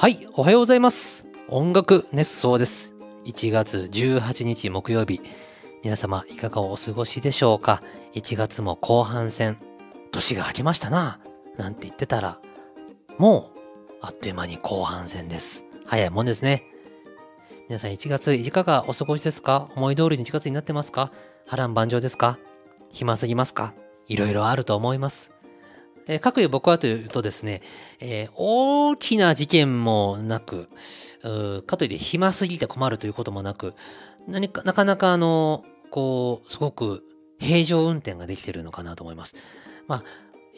はい、おはようございます。音楽熱奏です。1月18日木曜日。皆様、いかがお過ごしでしょうか ?1 月も後半戦。年が明けましたな。なんて言ってたら、もう、あっという間に後半戦です。早いもんですね。皆さん、1月、いかがお過ごしですか？思い通りに1月になってますか？波乱万丈ですか？暇すぎますか？いろいろあると思います。えー、各いう僕はというとですね、えー大きな事件もなく、かといって暇すぎて困るということもなく、何か、なかなかあの、こう、すごく平常運転ができてるのかなと思います。まあ、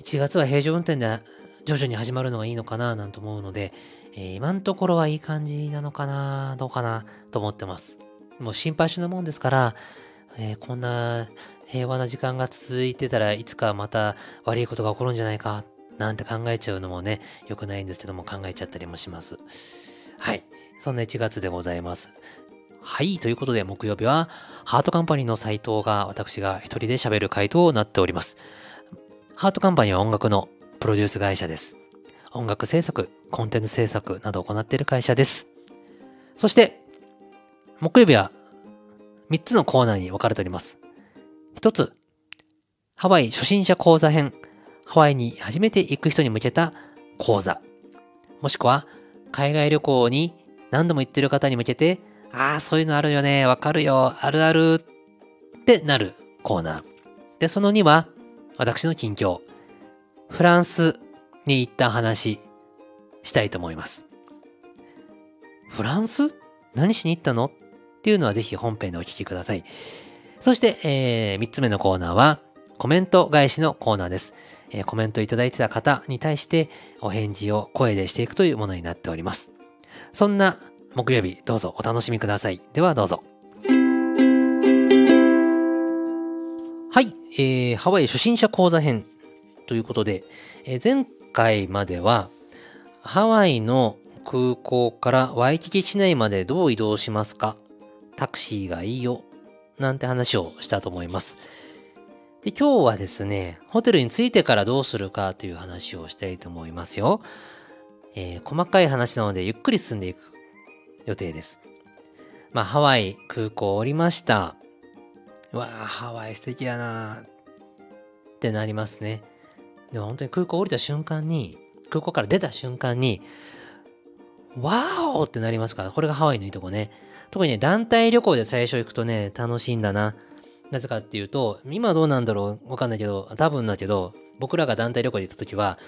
1月は平常運転で徐々に始まるのがいいのかななんて思うので、えー今のところはいい感じなのかなどうかなと思ってます。もう心配性なもんですから、えーこんな平和な時間が続いてたらいつかまた悪いことが起こるんじゃないかなんて考えちゃうのもね、良くないんですけども考えちゃったりもします。はい。そんな1月でございます。はい。ということで、木曜日は、ハートカンパニーの斎藤が私が一人で喋る回となっております。ハートカンパニーは音楽のプロデュース会社です。音楽制作、コンテンツ制作などを行っている会社です。そして、木曜日は3つのコーナーに分かれております。一つ、ハワイ初心者講座編。ハワイに初めて行く人に向けた講座。もしくは、海外旅行に何度も行ってる方に向けて、ああ、そういうのあるよね、わかるよ、あるあるってなるコーナー。で、その2は、私の近況。フランスに行った話、したいと思います。フランス？何しに行ったの？っていうのはぜひ本編でお聞きください。そして、えー、3つ目のコーナーは、コメント返しのコーナーです。えーコメントいただいてた方に対して、お返事を声でしていくというものになっております。そんな木曜日、どうぞお楽しみください。ではどうぞ。はい、えー、ハワイ初心者講座編ということで、えー前回までは、ハワイの空港からワイキキ市内までどう移動しますかタクシーがいいよ。なんて話をしたと思います。で、今日はですね、ホテルに着いてからどうするかという話をしたいと思いますよ。えー細かい話なのでゆっくり進んでいく予定です。まあ、ハワイ空港降りました。うわあ、ハワイ素敵やなってなりますね。でも本当に空港降りた瞬間に、空港から出た瞬間に、わーおってなりますから、これがハワイのいいとこね。特にね、団体旅行で最初行くとね、楽しいんだな。なぜかっていうと、今どうなんだろうわかんないけど、多分だけど、僕らが団体旅行で行った時は、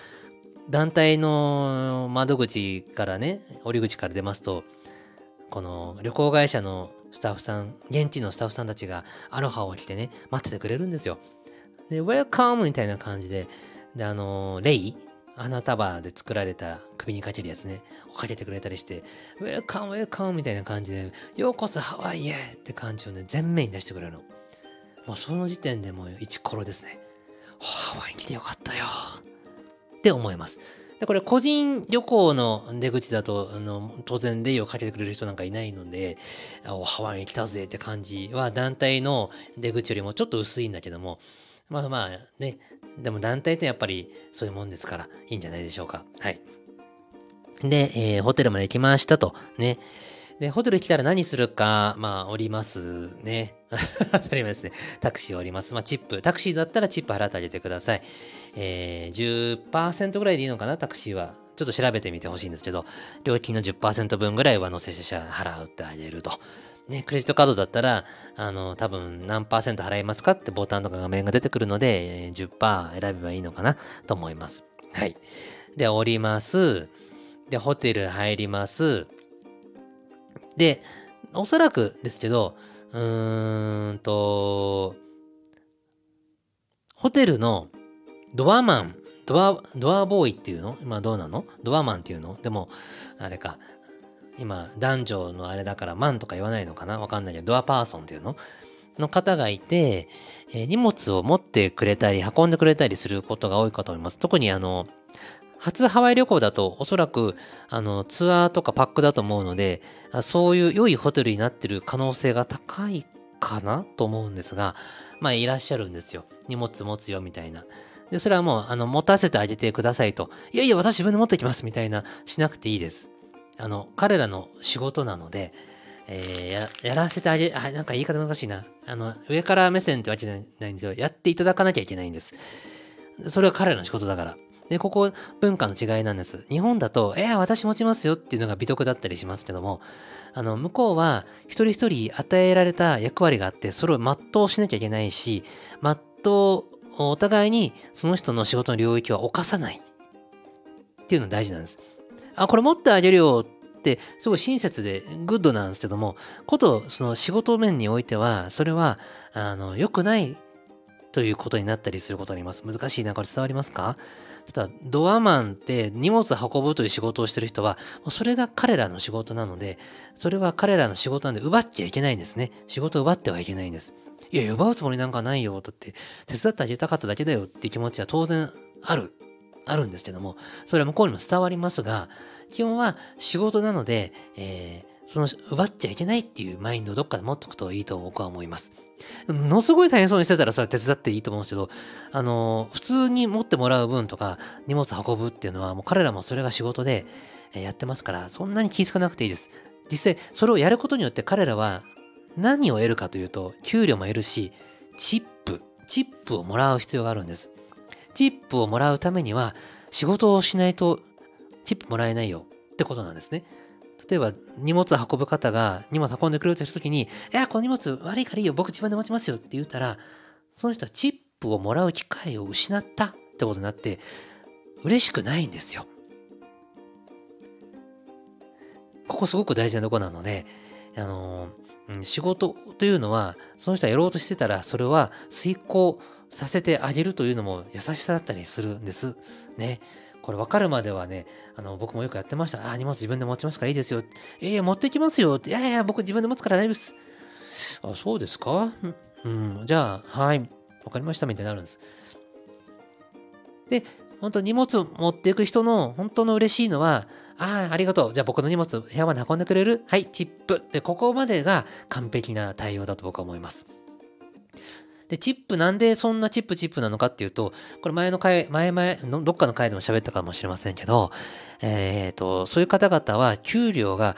団体の窓口からね、降り口から出ますと、この旅行会社のスタッフさん、現地のスタッフさんたちがアロハを着てね、待っててくれるんですよ。で、 welcome みたいな感じで、で、あの、レイ花束で作られた首にかけるやつね、をかけてくれたりして、 welcome welcome みたいな感じで、ようこそハワイへって感じをね、全面に出してくれるの。もうその時点でもう一コロですね。ハワイに来てよかったよ。って思います。でこれ個人旅行の出口だとあの当然レイをかけてくれる人なんかいないのでおハワイに来たぜって感じは団体の出口よりもちょっと薄いんだけどもまあまあねでも団体ってやっぱりそういうもんですからいいんじゃないでしょうかはいで、えーホテルまで行きましたとねで、ホテル来たら何するか、まあ、降りますね。当たり前ですね。タクシー降ります。まあ、チップ。タクシーだったらチップ払ってあげてください。えー、10%ぐらいでいいのかな、タクシーは。ちょっと調べてみてほしいんですけど、料金の10%分ぐらい上乗せして払ってあげると。ね、クレジットカードだったら、あの、多分何パーセント払いますかってボタンとか画面が出てくるので、10%選べばいいのかなと思います。はい。で、降ります。で、ホテル入ります。で、おそらくですけど、うーんと、ホテルのドアマン、ドア、ドアボーイっていうの？今どうなの？ドアマンっていうの？でも、あれか、今、男女のあれだからマンとか言わないのかな？わかんないけど、ドアパーソンっていうの？の方がいて、えー荷物を持ってくれたり、運んでくれたりすることが多いかと思います。特にあの、初ハワイ旅行だとおそらくあのツアーとかパックだと思うのでそういう良いホテルになってる可能性が高いかなと思うんですがまあいらっしゃるんですよ。荷物持つよみたいな。でそれはもうあの持たせてあげてくださいと。いやいや私自分で持ってきますみたいなしなくていいです。あの、彼らの仕事なので、えー、や、らせてあげ、あ、なんか言い方難しいな。あの、上から目線ってわけじゃないんですよ。やっていただかなきゃいけないんです。それは彼らの仕事だから。で、ここ文化の違いなんです。日本だと、えー、私持ちますよっていうのが美徳だったりしますけども、あの、向こうは一人一人与えられた役割があって、それを全うしなきゃいけないし、全う、お互いにその人の仕事の領域は犯さないっていうのが大事なんです。あ、これ持ってあげるよって、すごい親切でグッドなんですけども、こと、その仕事面においては、それは、あの、良くないということになったりすることあります。難しいな、これ伝わりますか？ただ、ドアマンって荷物運ぶという仕事をしてる人は、それが彼らの仕事なので、それは彼らの仕事なんで奪っちゃいけないんですね。仕事を奪ってはいけないんです。いや、奪うつもりなんかないよ。だって、手伝ってあげたかっただけだよっていう気持ちは当然ある。あるんですけども、それは向こうにも伝わりますが、基本は仕事なので、えー、その奪っちゃいけないっていうマインドをどっかで持っておくといいと僕は思います。ものすごい大変そうにしてたらそれは手伝っていいと思うんですけど、あの、普通に持ってもらう分とか荷物運ぶっていうのはもう彼らもそれが仕事でやってますから、そんなに気づかなくていいです。実際それをやることによって彼らは何を得るかというと、給料も得るし、チップ、チップをもらう必要があるんです。チップをもらうためには仕事をしないとチップもらえないよってことなんですね。例えば荷物運ぶ方が荷物運んでくれるとした時に、いや、この荷物悪いからいいよ、僕自分で持ちますよって言ったら、その人はチップをもらう機会を失ったってことになって、嬉しくないんですよ。ここすごく大事なとこなので、あのー、仕事というのは、その人はやろうとしてたら、それは遂行させてあげるというのも優しさだったりするんです。ね。これ分かるまではね、あの、僕もよくやってました。あ、荷物自分で持ちますからいいですよ。えー、持ってきますよ。いやいや、僕自分で持つから大丈夫です。あ、そうですか？うん、じゃあ、はい、わかりましたみたいになるんです。で、本当荷物持っていく人の本当の嬉しいのは、ああ、ありがとう。じゃあ僕の荷物部屋まで運んでくれる？はい、チップ。で、ここまでが完璧な対応だと僕は思います。で、チップなんでそんなチップチップなのかっていうと、これ前の回、前々、どっかの回でも喋ったかもしれませんけど、えっ、ー、と、そういう方々は給料が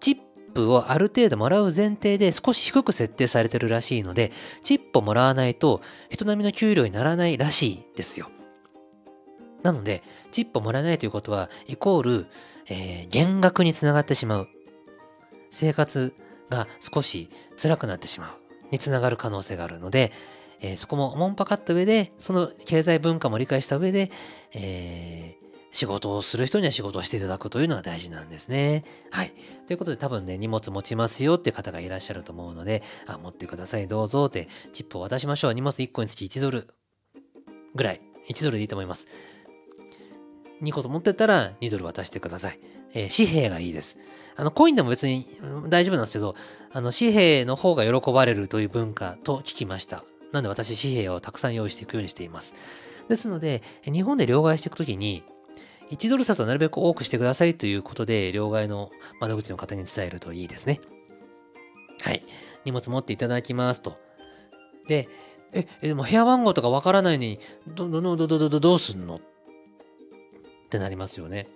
チップをある程度もらう前提で少し低く設定されてるらしいので、チップをもらわないと人並みの給料にならないらしいですよ。なので、チップをもらえないということは、イコール、えー、減額につながってしまう。生活が少し辛くなってしまう。につながる可能性があるので、えー、そこももんぱかった上で、その経済文化も理解した上で、えー、仕事をする人には仕事をしていただくというのが大事なんですね。はい。ということで多分ね、荷物持ちますよっていう方がいらっしゃると思うので、あ、持ってください、どうぞって、チップを渡しましょう。荷物1個につき1ドルぐらい。1ドルでいいと思います。2個と持ってたら2ドル渡してください。えー、紙幣がいいです。あの、コインでも別に大丈夫なんですけど、あの、紙幣の方が喜ばれるという文化と聞きました。なんで私、紙幣をたくさん用意していくようにしています。ですので、日本で両替していくときに、1ドル札をなるべく多くしてくださいということで、両替の窓口の方に伝えるといいですね。はい。荷物持っていただきますと。で、え、でも部屋番号とかわからないのに、ど、ど、ど、ど、ど、どうすんのってなりますよね。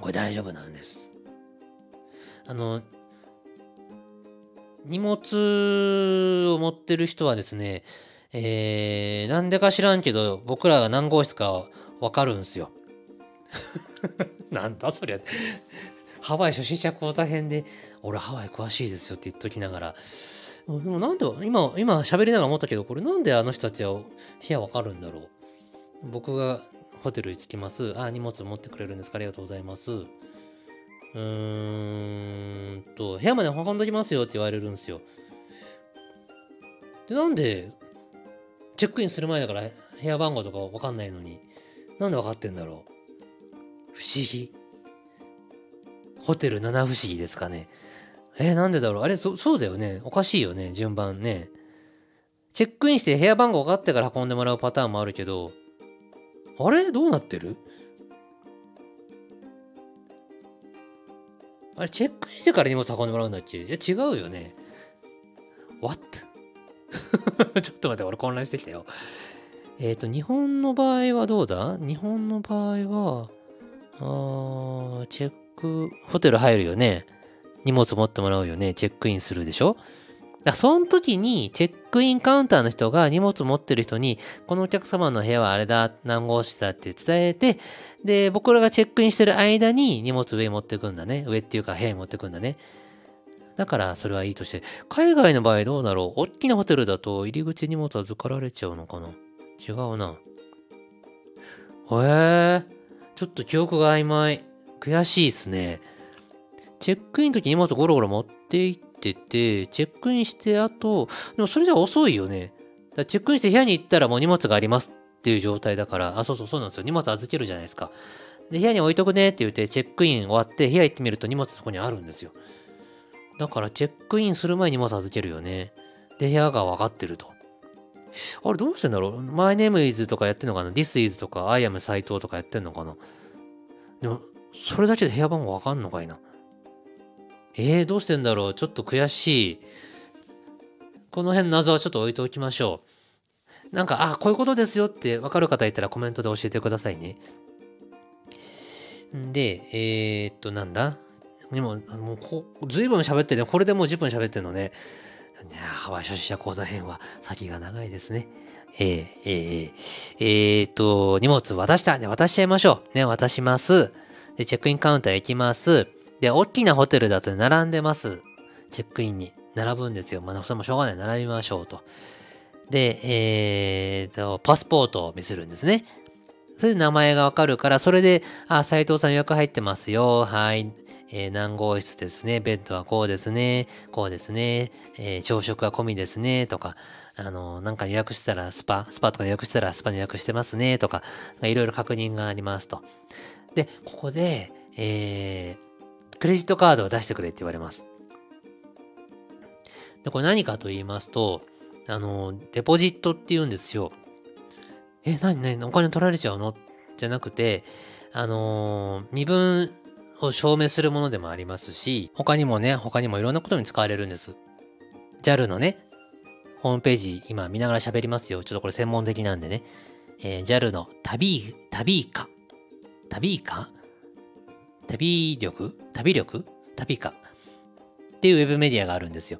これ大丈夫なんです。あの、荷物を持ってる人はですね、えー、なんでか知らんけど、僕らが何号室かわかるんすよ。なんだそりゃ。ハワイ初心者講座編で、俺ハワイ詳しいですよって言っときながら、でもなんで、今、今喋りながら思ったけど、これなんであの人たちは部屋わかるんだろう。僕がホテルに着きます。あ、荷物持ってくれるんですかありがとうございます。うーんと、部屋まで運んどきますよって言われるんですよ。で、なんで、チェックインする前だから部屋番号とかわかんないのに、なんでわかってんだろう。不思議。ホテル七不思議ですかね。え、なんでだろうあれそ、そうだよね。おかしいよね、順番ね。チェックインして部屋番号分かってから運んでもらうパターンもあるけど、あれ？どうなってる？あれ、チェックインしてから荷物運んでもらうんだっけ？いや、違うよね。What? ちょっと待って、俺混乱してきたよ。えっ、ー、と、日本の場合はどうだ？日本の場合は、あチェック、ホテル入るよね。荷物持ってもらうよね。チェックインするでしょ？だその時に、チェックインカウンターの人が荷物持ってる人に、このお客様の部屋はあれだ、何号室だって伝えて、で、僕らがチェックインしてる間に荷物上に持ってくんだね。上っていうか部屋に持ってくんだね。だからそれはいいとして、海外の場合どうだろう？大きなホテルだと入り口荷物預かられちゃうのかな？違うな。へえ、ちょっと記憶が曖昧。悔しいっすね。チェックインの時荷物ゴロゴロ持って行ってって、チェックインしてあと、でもそれじゃ遅いよね。だチェックインして部屋に行ったらもう荷物がありますっていう状態だから、あ、そうそうそうなんですよ。荷物預けるじゃないですか。で、部屋に置いとくねって言って、チェックイン終わって部屋行ってみると荷物そこにあるんですよ。だからチェックインする前に荷物預けるよね。で、部屋が分かってると。あれどうしてんだろう ?My name is とかやってんのかな ?This is とか I am 斎藤とかやってんのかな？でも、それだけで部屋番号わかんのかいなえー、どうしてんだろう？ちょっと悔しい。この辺謎はちょっと置いておきましょう。なんか、あ、こういうことですよってわかる方いたらコメントで教えてくださいね。で、えー、っと、なんだ？でも、もうこ、ずいぶん喋ってね、これでもう10分喋ってんのね。いやハワイ初心者講座編は先が長いですね。えー、えー、えー、えー、っと、荷物渡した。ね、渡しちゃいましょう。ね、渡します。で、チェックインカウンター行きます。で、大きなホテルだと並んでます。チェックインに。並ぶんですよ。まあ、それもしょうがない。並びましょうと。で、えーと、パスポートを見せるんですね。それで名前がわかるから、それで、あ、斎藤さん予約入ってますよ。はい。えー、何号室ですね。ベッドはこうですね。こうですね。えー、朝食は込みですね。とか、あの、なんか予約したらスパ、スパとか予約したらスパに予約してますね。とか、いろいろ確認がありますと。で、ここで、えー、クレジットカードを出してくれって言われます。で、これ何かと言いますと、あの、デポジットって言うんですよ。え、何何お金取られちゃうの？じゃなくて、あの、身分を証明するものでもありますし、他にもね、他にもいろんなことに使われるんです。JAL のね、ホームページ今見ながら喋りますよ。ちょっとこれ専門的なんでね。えー、JAL の旅、旅か。旅か？旅力？旅力？旅か。っていうウェブメディアがあるんですよ。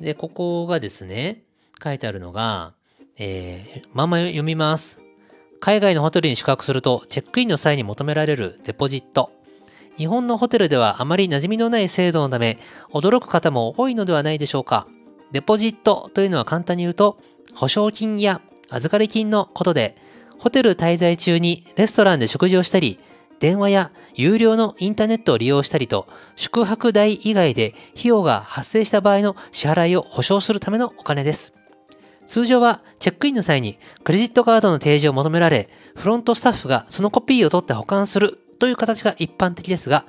で、ここがですね、書いてあるのが、えー、まんま読みます。海外のホテルに宿泊すると、チェックインの際に求められるデポジット。日本のホテルではあまり馴染みのない制度のため、驚く方も多いのではないでしょうか。デポジットというのは簡単に言うと、保証金や預かり金のことで、ホテル滞在中にレストランで食事をしたり、電話や有料のインターネットを利用したりと、宿泊代以外で費用が発生した場合の支払いを保証するためのお金です。通常はチェックインの際にクレジットカードの提示を求められ、フロントスタッフがそのコピーを取って保管するという形が一般的ですが、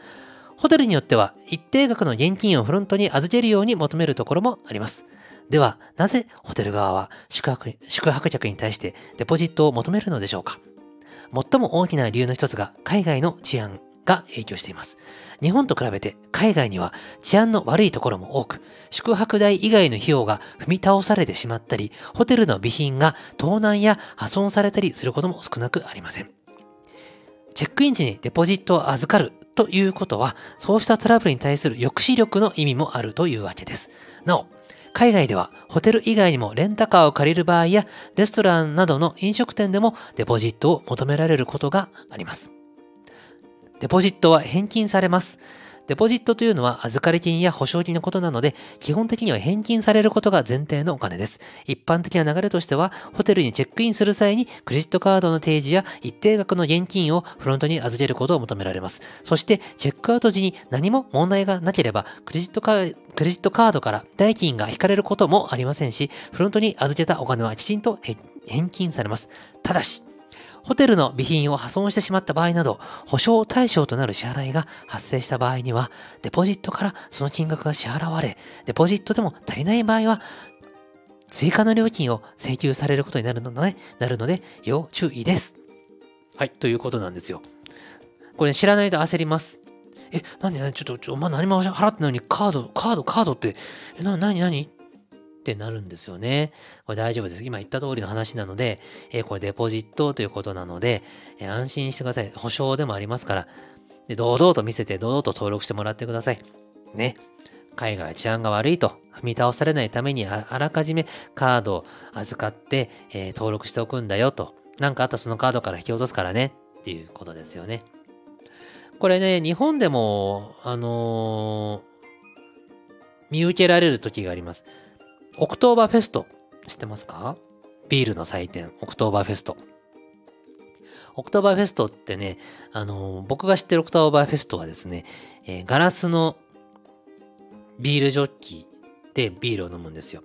ホテルによっては一定額の現金をフロントに預けるように求めるところもあります。では、なぜホテル側は宿泊宿泊客に対してデポジットを求めるのでしょうか？最も大きな理由の一つが海外の治安が影響しています。日本と比べて海外には治安の悪いところも多く、宿泊代以外の費用が踏み倒されてしまったり、ホテルの備品が盗難や破損されたりすることも少なくありません。チェックイン時にデポジットを預かるということは、そうしたトラブルに対する抑止力の意味もあるというわけです。なお、海外ではホテル以外にもレンタカーを借りる場合や、レストランなどの飲食店でもデポジットを求められることがあります。デポジットは返金されます。デポジットというのは預かり金や保証金のことなので、基本的には返金されることが前提のお金です。一般的な流れとしては、ホテルにチェックインする際にクレジットカードの提示や一定額の現金をフロントに預けることを求められます。そして、チェックアウト時に何も問題がなければ、クレジットカークレジットカードから代金が引かれることもありませんし、フロントに預けたお金はきちんと返金されます。ただし、ホテルの備品を破損してしまった場合など、保証対象となる支払いが発生した場合には、デポジットからその金額が支払われ、デポジットでも足りない場合は、追加の料金を請求されることになるので、なるので、要注意です。はい、ということなんですよ。これ知らないと焦ります。え、何何ちょっと、ちょ、お前何も払ってないのにカード、カード、カードって、え、な、何何？ってなるんですよね。これ大丈夫です。今言った通りの話なので、えー、これデポジットということなので、えー、安心してください。保証でもありますから。で、堂々と見せて、堂々と登録してもらってください。ね。海外は治安が悪いと、踏み倒されないためにあらかじめカードを預かって、えー、登録しておくんだよと。なんかあったらそのカードから引き落とすからね。っていうことですよね。これね、日本でも、あのー、見受けられる時があります。オクトーバーフェスト、知ってますか？ビールの祭典、オクトーバーフェスト。オクトーバーフェストってね、あの、僕が知ってるオクトーバーフェストはですね、えー、ガラスのビールジョッキでビールを飲むんですよ。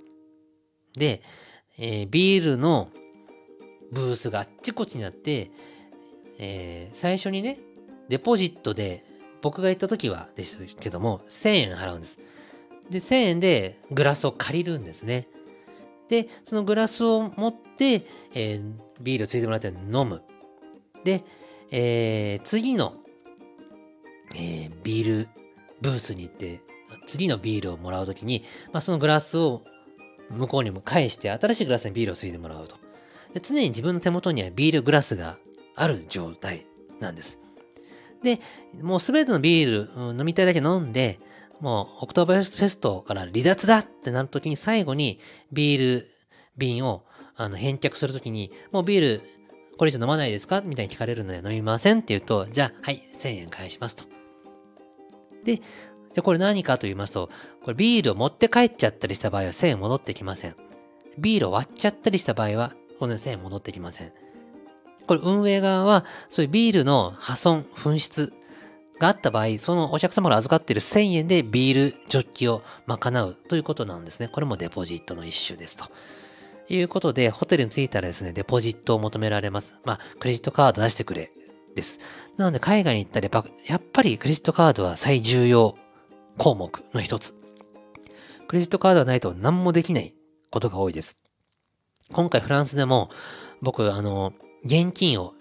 で、えー、ビールのブースがあっちこっちにあって、えー、最初にね、デポジットで、僕が行った時はですけども、1000円払うんです。で、1000円でグラスを借りるんですね。で、そのグラスを持って、えー、ビールをついてもらって飲む。で、えー、次の、えー、ビールブースに行って、次のビールをもらうときに、まあ、そのグラスを向こうにも返して、新しいグラスにビールをついてもらうと。で常に自分の手元にはビールグラスがある状態なんです。で、もうすべてのビール、飲みたいだけ飲んで、もうオクトーバーフェストから離脱だってなるときに最後にビール瓶をあの返却するときに、もうビールこれ以上飲まないですか？みたいに聞かれるので飲みませんって言うと、じゃあ、はい、1000円返しますと。で、じゃあこれ何かと言いますと、これビールを持って帰っちゃったりした場合は1000円戻ってきません。ビールを割っちゃったりした場合は、この1000円戻ってきません。これ運営側は、そういうビールの破損、紛失があった場合、そのお客様が預かっている1000円でビールジョッキを賄うということなんですね。これもデポジットの一種ですと。いうことで、ホテルに着いたらですね、デポジットを求められます。まあ、クレジットカード出してくれです。なので、海外に行ったらやっぱりクレジットカードは最重要項目の一つ。クレジットカードがないと何もできないことが多いです。今回フランスでも、僕、あの、現金を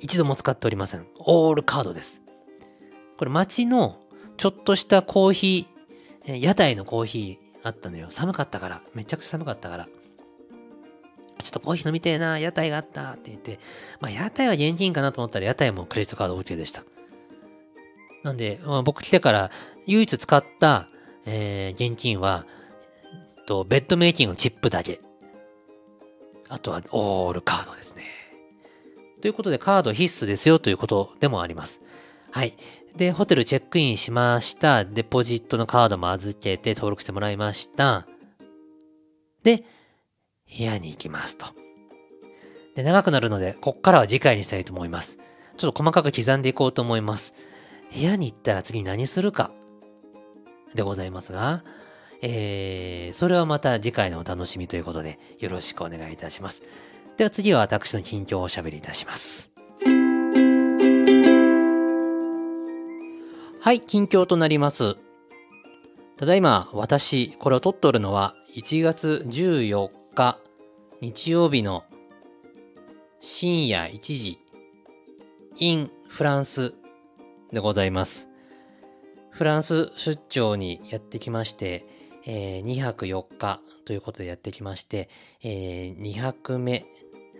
一度も使っておりません。オールカードです。これ街のちょっとしたコーヒー、屋台のコーヒーあったのよ。寒かったから。めちゃくちゃ寒かったから。ちょっとコーヒー飲みてえな、屋台があったって言って、まあ屋台は現金かなと思ったら屋台もクレジットカード OK でした。なんで、まあ、僕来てから唯一使った、えー、現金は、と、ベッドメイキングのチップだけ。あとはオールカードですね。ということでカード必須ですよということでもあります。はい。で、ホテルチェックインしました。デポジットのカードも預けて登録してもらいました。で、部屋に行きますと。で、長くなるので、こっからは次回にしたいと思います。ちょっと細かく刻んでいこうと思います。部屋に行ったら次何するか？でございますが、えー、それはまた次回のお楽しみということでよろしくお願いいたします。では次は私の近況をおしゃべりいたします。はい、近況となります。ただいま私、これを撮っとるのは1月14日日曜日の深夜1時 in フランスでございます。フランス出張にやってきまして、えー、2泊4日ということでやってきまして、えー、2泊目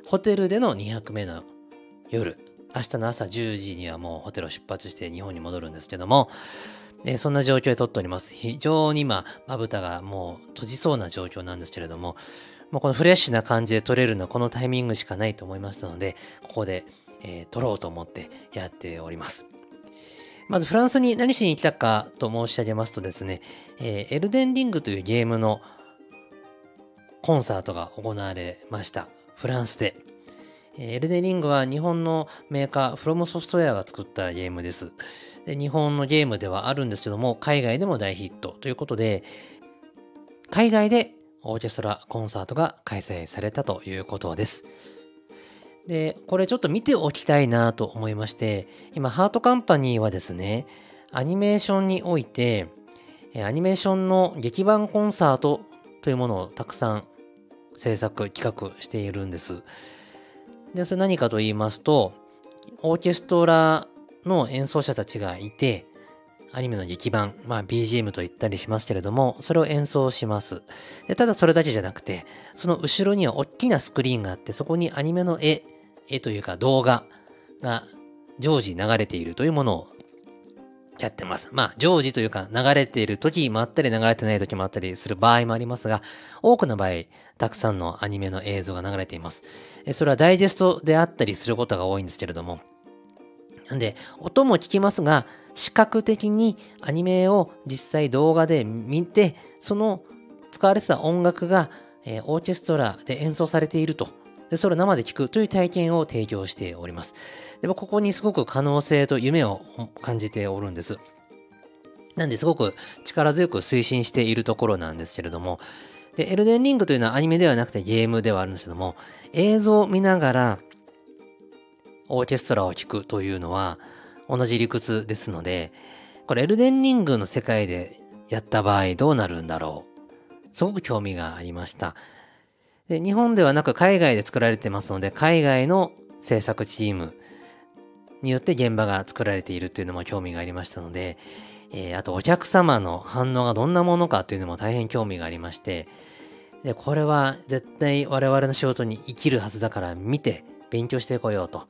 ホテルでの2泊目の夜、明日の朝10時にはもうホテルを出発して日本に戻るんですけども、えー、そんな状況で撮っております。非常に今、まぶたがもう閉じそうな状況なんですけれども、もうこのフレッシュな感じで撮れるのはこのタイミングしかないと思いましたので、ここで、えー、撮ろうと思ってやっております。まずフランスに何しに来たかと申し上げますとですね、えー、エルデンリングというゲームのコンサートが行われました。フランスで。エルデリングは日本のメーカー、フロムソフトウェアが作ったゲームです。で日本のゲームではあるんですけども、海外でも大ヒットということで、海外でオーケストラコンサートが開催されたということです。で、これちょっと見ておきたいなと思いまして、今、ハートカンパニーはですね、アニメーションにおいて、アニメーションの劇版コンサートというものをたくさん制作、企画しているんです。で、それ何かと言いますと、オーケストラの演奏者たちがいて、アニメの劇版、まあ BGM と言ったりしますけれども、それを演奏します。でただそれだけじゃなくて、その後ろには大きなスクリーンがあって、そこにアニメの絵、絵というか動画が常時流れているというものをやってます。まあ、常時というか、流れている時もあったり、流れてない時もあったりする場合もありますが、多くの場合、たくさんのアニメの映像が流れています。それはダイジェストであったりすることが多いんですけれども、なんで、音も聞きますが、視覚的にアニメを実際動画で見て、その使われてた音楽が、え、オーケストラで演奏されていると。で、それを生で聞くという体験を提供しております。でも、ここにすごく可能性と夢を感じておるんです。なんですごく力強く推進しているところなんですけれども、で、エルデンリングというのはアニメではなくてゲームではあるんですけども、映像を見ながらオーケストラを聴くというのは同じ理屈ですので、これエルデンリングの世界でやった場合どうなるんだろう。すごく興味がありました。で日本ではなく海外で作られてますので、海外の制作チームによって現場が作られているというのも興味がありましたので、えー、あとお客様の反応がどんなものかというのも大変興味がありまして、でこれは絶対我々の仕事に生きるはずだから見て勉強してこようと。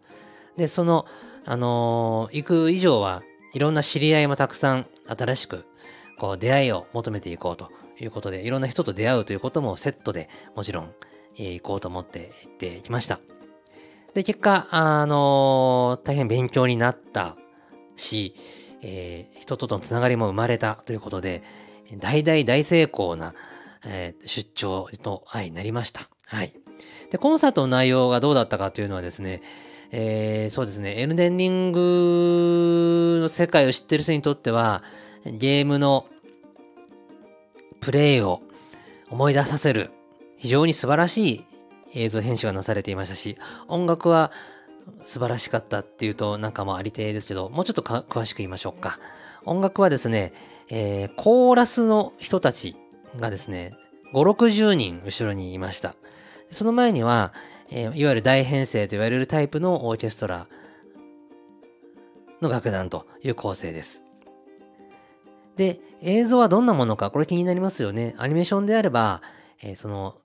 で、その、あのー、行く以上はいろんな知り合いもたくさん新しくこう出会いを求めていこうということで、いろんな人と出会うということもセットでもちろん、えー、行こうと思って行ってきました。で、結果、あのー、大変勉強になったし、えー、人とのつながりも生まれたということで、大大大成功な、えー、出張と相なりました。はい。で、コンサートの内容がどうだったかというのはですね、えー、そうですね、エルデンリングの世界を知ってる人にとっては、ゲームのプレイを思い出させる非常に素晴らしい映像編集がなされていましたし、音楽は素晴らしかったっていうとなんかもありていですけど、もうちょっと詳しく言いましょうか。音楽はですね、えー、コーラスの人たちがですね、5、60人後ろにいました。その前には、えー、いわゆる大編成と言われるタイプのオーケストラの楽団という構成です。で、映像はどんなものか、これ気になりますよね。アニメーションであれば、えー、その、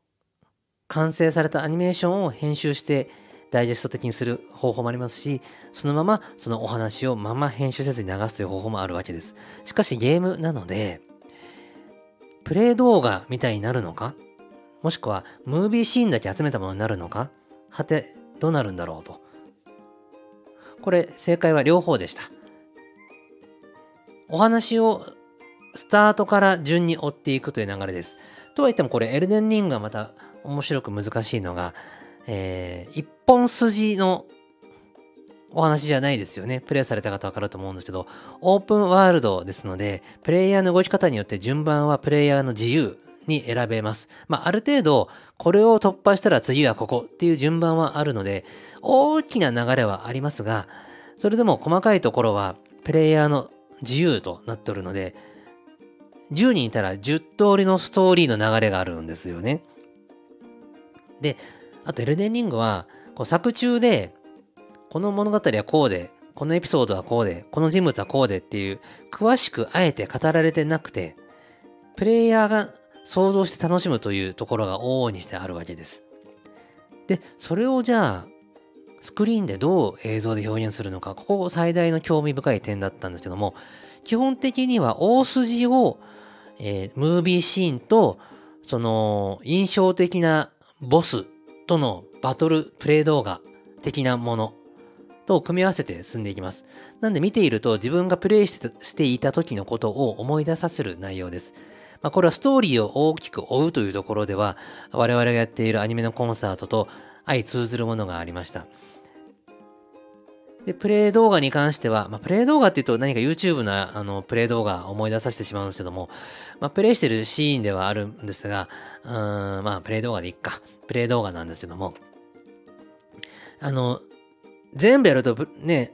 完成されたアニメーションを編集してダイジェスト的にする方法もありますし、そのままそのお話をまま編集せずに流すという方法もあるわけです。しかしゲームなので、プレイ動画みたいになるのか？もしくは、ムービーシーンだけ集めたものになるのか？はて、どうなるんだろうと。これ、正解は両方でした。お話をスタートから順に追っていくという流れです。とは言ってもこれエルデンリングがまた面白く難しいのが、えー、一本筋のお話じゃないですよね。プレイされた方わかると思うんですけど、オープンワールドですので、プレイヤーの動き方によって順番はプレイヤーの自由に選べます。まあ、ある程度、これを突破したら次はここっていう順番はあるので、大きな流れはありますが、それでも細かいところは、プレイヤーの自由となっておるので、10人いたら10通りのストーリーの流れがあるんですよね。で、あとエルデンリングは、こう作中で、この物語はこうで、このエピソードはこうで、この人物はこうでっていう、詳しくあえて語られてなくて、プレイヤーが想像して楽しむというところが往々にしてあるわけです。で、それをじゃあ、スクリーンでどう映像で表現するのか、ここ最大の興味深い点だったんですけども、基本的には大筋を、えー、ムービーシーンと、その、印象的なボスとのバトルプレイ動画的なものと組み合わせて進んでいきます。なんで見ていると自分がプレイしていた時のことを思い出させる内容です。まあ、これはストーリーを大きく追うというところでは、我々がやっているアニメのコンサートと相通ずるものがありました。で、プレイ動画に関しては、まあ、プレイ動画っていうと何か YouTube のあのプレイ動画を思い出させてしまうんですけども、まあ、プレイしてるシーンではあるんですが、うーん、まあ、プレイ動画でいっか。プレイ動画なんですけども、あの、全部やると、ね、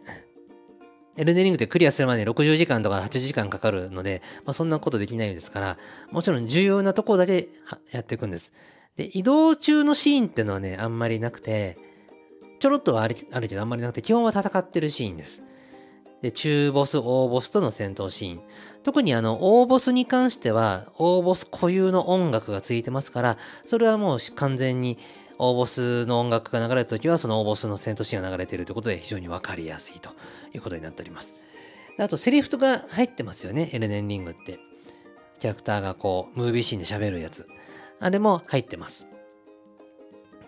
エルデリングってクリアするまでに60時間とか80時間かかるので、まあ、そんなことできないですから、もちろん重要なとこだけやっていくんです。で、移動中のシーンってのはね、あんまりなくて、ちょろっとはあるけどあんまりなくて、基本は戦ってるシーンです。で、中ボス、大ボスとの戦闘シーン。特にあの、大ボスに関しては、大ボス固有の音楽がついてますから、それはもう完全に大ボスの音楽が流れた時は、その大ボスの戦闘シーンが流れているということで非常にわかりやすいということになっております。あとセリフとか入ってますよね、エルデンリングって。キャラクターがこう、ムービーシーンで喋るやつ。あれも入ってます。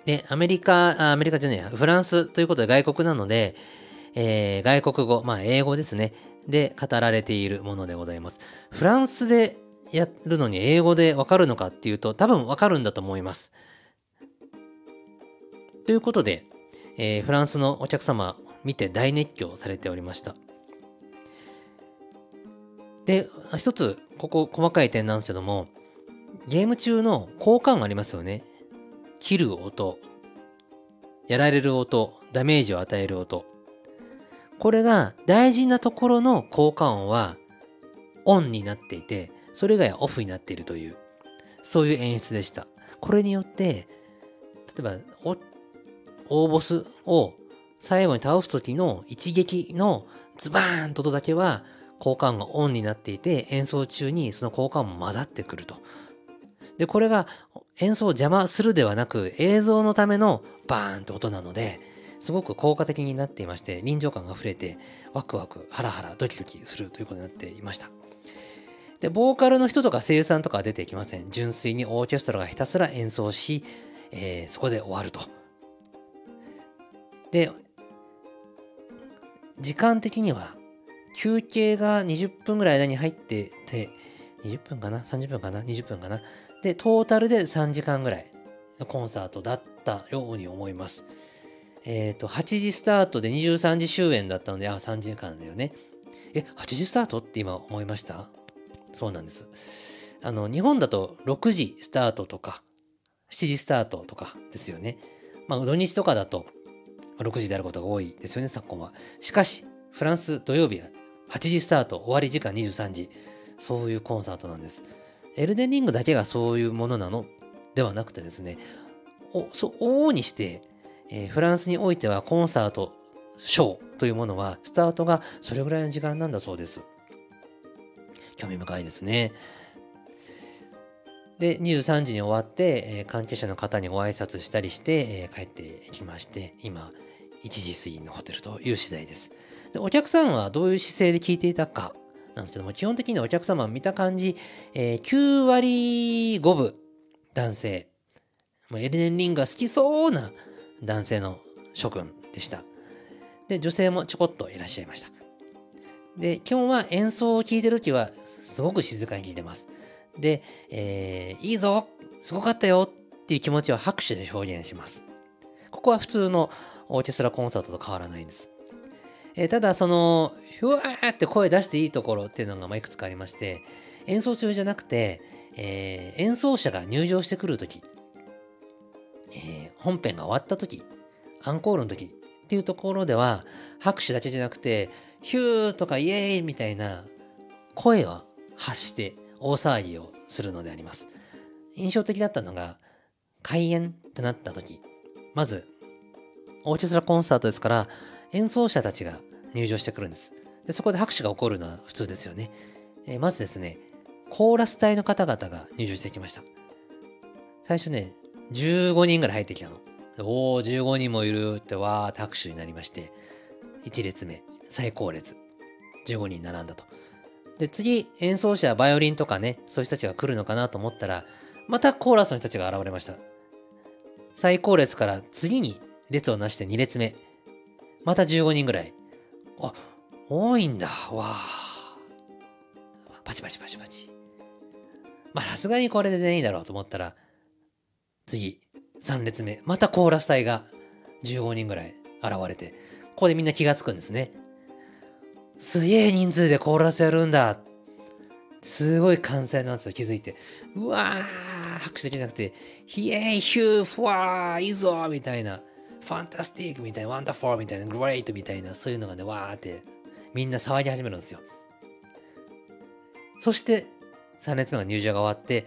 で、アメリカ、アメリカじゃねえや、フランスということで外国なので、えー、外国語、まあ英語ですね。で語られているものでございます。フランスでやるのに英語でわかるのかっていうと多分わかるんだと思います。ということで、えー、フランスのお客様見て大熱狂されておりました。で、一つ、ここ細かい点なんですけども、ゲーム中の効果音ありますよね。切る音、やられる音、ダメージを与える音。これが大事なところの効果音はオンになっていて、それ以外はオフになっているという、そういう演出でした。これによって、例えば、大ボスを最後に倒す時の一撃のズバーンと音だけは効果音がオンになっていて演奏中にその効果音も混ざってくると。で、これが演奏を邪魔するではなく映像のためのバーンって音なので、すごく効果的になっていまして、臨場感が溢れて、ワクワク、ハラハラ、ドキドキするということになっていました。で、ボーカルの人とか声優さんとかは出てきません。純粋にオーケストラがひたすら演奏し、えー、そこで終わると。で、時間的には、休憩が20分ぐらい間に入ってて、20分かな ?30 分かな ?20 分かな？で、トータルで3時間ぐらいのコンサートだったように思います。えっ、ー、と、8時スタートで23時終演だったので、あ、3時間だよね。え、8時スタートって今思いました？そうなんです。あの、日本だと6時スタートとか、7時スタートとかですよね。まあ、土日とかだと6時であることが多いですよね、昨今は。しかし、フランス土曜日は8時スタート、終わり時間23時。そういうコンサートなんです。エルデンリングだけがそういうものなの？ではなくてですね、おそう往々にして、えー、フランスにおいてはコンサート、ショーというものは、スタートがそれぐらいの時間なんだそうです。興味深いですね。で、23時に終わって、えー、関係者の方にご挨拶したりして、えー、帰ってきまして、今、1時過ぎのホテルという次第です。で、お客さんはどういう姿勢で聞いていたかなんですけども、基本的にお客様見た感じ、えー、9割5分男性。エルデンリングが好きそうな男性の諸君でした。で、女性もちょこっといらっしゃいました。で、基本は演奏を聴いてる時はすごく静かに聴いてます。で、えー、いいぞすごかったよっていう気持ちを拍手で表現します。ここは普通のオーケストラコンサートと変わらないんです。えー、ただ、その、ふわーって声出していいところっていうのがまいくつかありまして、演奏中じゃなくて、えー、演奏者が入場してくるとき、えー、本編が終わったとき、アンコールのときっていうところでは、拍手だけじゃなくて、ヒューとかイエーイみたいな声を発して大騒ぎをするのであります。印象的だったのが、開演ってなった時、まず、オーケストラコンサートですから、演奏者たちが入場してくるんです。でそこで拍手が起こるのは普通ですよね。えー、まずですね、コーラス隊の方々が入場してきました。最初ね、15人ぐらい入ってきたの。おお、15人もいるってわーって拍手になりまして、1列目、最高列、15人並んだと。で、次、演奏者、バイオリンとかね、そういう人たちが来るのかなと思ったら、またコーラスの人たちが現れました。最高列から次に列をなして2列目。また15人ぐらい。あ、多いんだ。わあ。パチパチパチパチ。まあさすがにこれで全員だろうと思ったら、次、3列目。またコーラス隊が15人ぐらい現れて、ここでみんな気がつくんですね。すげえ人数でコーラスやるんだ。すごい歓声なんですよ、気づいて。うわー拍手できなくて、ヒエーイヒューフワーいいぞみたいな。 fantastic みたいな、 wonderful みたいな、 great みたいな、そういうのがね、わーってみんな騒ぎ始めるんですよ。そして、3列目が入場が終わって、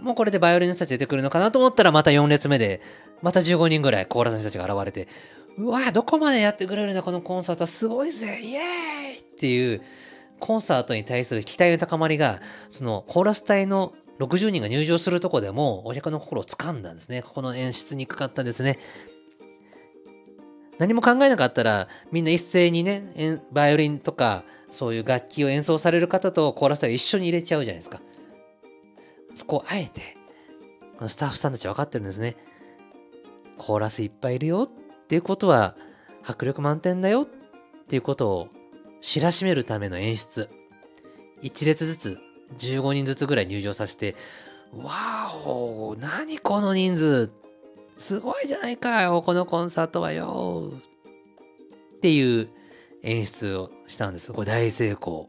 もうこれでバイオリンの人たち出てくるのかなと思ったら、また4列目で、また15人ぐらいコーラスの人たちが現れて、うわどこまでやってくれるんだ、このコンサートはすごいぜイエーイっていう、コンサートに対する期待の高まりが、そのコーラス隊の60人が入場するとこでもお客の心を掴んだんですね。ここの演出にくかったんですね。何も考えなかったら、みんな一斉にね、バイオリンとかそういう楽器を演奏される方とコーラス隊を一緒に入れちゃうじゃないですか。そこをあえてこの、スタッフさんたち分かってるんですね。コーラスいっぱいいるよっていうことは迫力満点だよっていうことを知らしめるための演出。1列ずつ15人ずつぐらい入場させて、わーお、何この人数すごいじゃないかよ、このコンサートはよっていう演出をしたんです。これ大成功。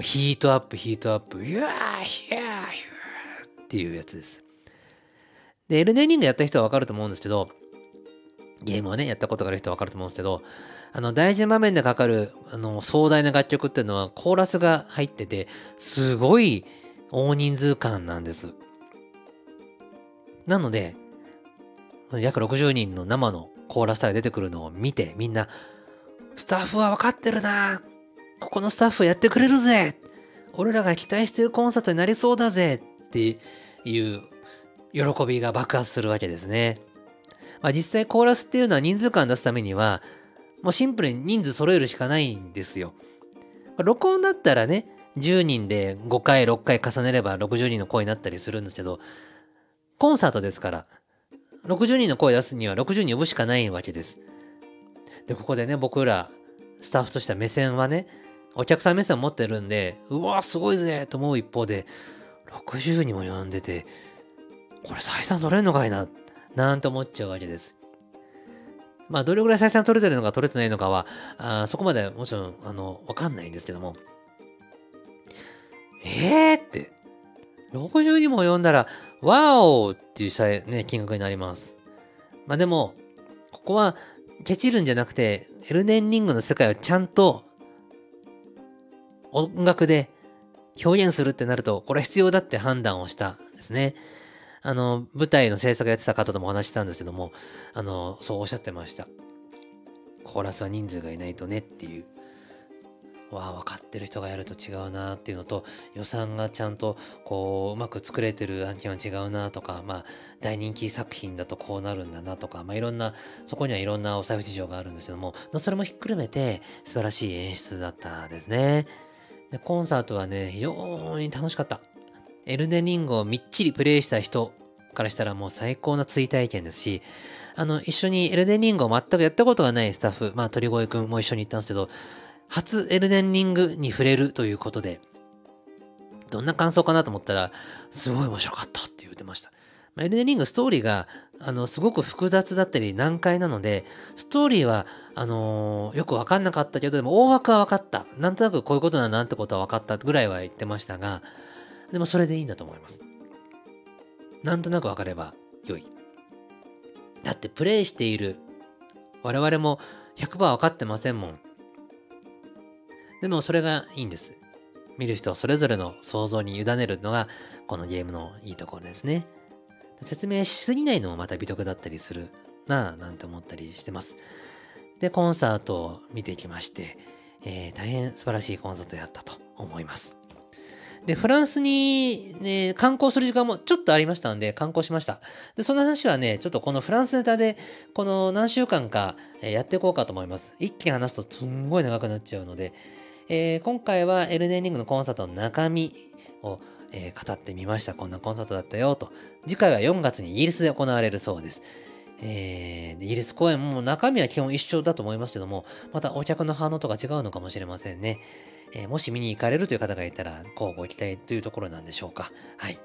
ヒートアップ、ヒートアップ、ヒューヒューヒューっていうやつです。で、エルデンリングやった人はわかると思うんですけど、ゲームをね、やったことがある人はわかると思うんですけど、あの、大事な場面でかかる、あの、壮大な楽曲っていうのは、コーラスが入ってて、すごい大人数感なんです。なので、約60人の生のコーラスターが出てくるのを見て、みんな、スタッフは分かってるなここのスタッフやってくれるぜ俺らが期待してるコンサートになりそうだぜっていう喜びが爆発するわけですね。まあ、実際コーラスっていうのは人数感出すためには、もうシンプルに人数揃えるしかないんですよ。録音だったらね、10人で5回、6回重ねれば60人の声になったりするんですけど、コンサートですから、60人の声出すには60人呼ぶしかないわけです。で、ここでね、僕ら、スタッフとしては目線はね、お客さん目線を持ってるんで、うわ、すごいぜと思う一方で、60人も呼んでて、これ採算取れんのかいな、なんて思っちゃうわけです。まあ、どれぐらい採算取れてるのか取れてないのかは、あそこまでもちろん、あの、わかんないんですけども、えーって、60人も呼んだら、ワオっていうね、金額になります。まあでも、ここは、ケチるんじゃなくて、エルデンリングの世界をちゃんと音楽で表現するってなると、これは必要だって判断をしたんですね。あの、舞台の制作やってた方ともお話したんですけども、あの、そうおっしゃってました。コーラスは人数がいないとねっていう。わあ、分かってる人がやると違うなっていうのと、予算がちゃんとこう、うまく作れてる案件は違うなとか、まあ、大人気作品だとこうなるんだなとか、まあ、いろんな、そこにはいろんなお財布事情があるんですけども、それもひっくるめて素晴らしい演出だったですね。でコンサートはね、非常に楽しかった。エルデリングをみっちりプレイした人からしたらもう最高な追体験ですし、あの、一緒にエルデンリングを全くやったことがないスタッフ、まあ、鳥越くんも一緒に行ったんですけど、初エルデンリングに触れるということで、どんな感想かなと思ったら、すごい面白かったって言ってました。ま、エルデンリングストーリーが、あの、すごく複雑だったり難解なので、ストーリーは、あのー、よくわかんなかったけど、でも大枠は分かった。なんとなくこういうことだなってことは分かったぐらいは言ってましたが、でもそれでいいんだと思います。なんとなく分かれば良い。だってプレイしている我々も100%分かってませんもん。でもそれがいいんです。見る人それぞれの想像に委ねるのがこのゲームのいいところですね。説明しすぎないのもまた美徳だったりするなぁなんて思ったりしてます。で、コンサートを見てきまして、えー、大変素晴らしいコンサートだったと思います。で、フランスに、ね、観光する時間もちょっとありましたので、観光しました。で、その話はね、ちょっとこのフランスネタで、この何週間かやっていこうかと思います。一気に話すとすんごい長くなっちゃうので、えー、今回はエルデンリングのコンサートの中身を、えー、語ってみました。こんなコンサートだったよと。次回は4月にイギリスで行われるそうです。えー、イギリス公演も中身は基本一緒だと思いますけども、またお客の反応とか違うのかもしれませんね。えー、もし見に行かれるという方がいたら、こうご期待というところなんでしょうか。はい。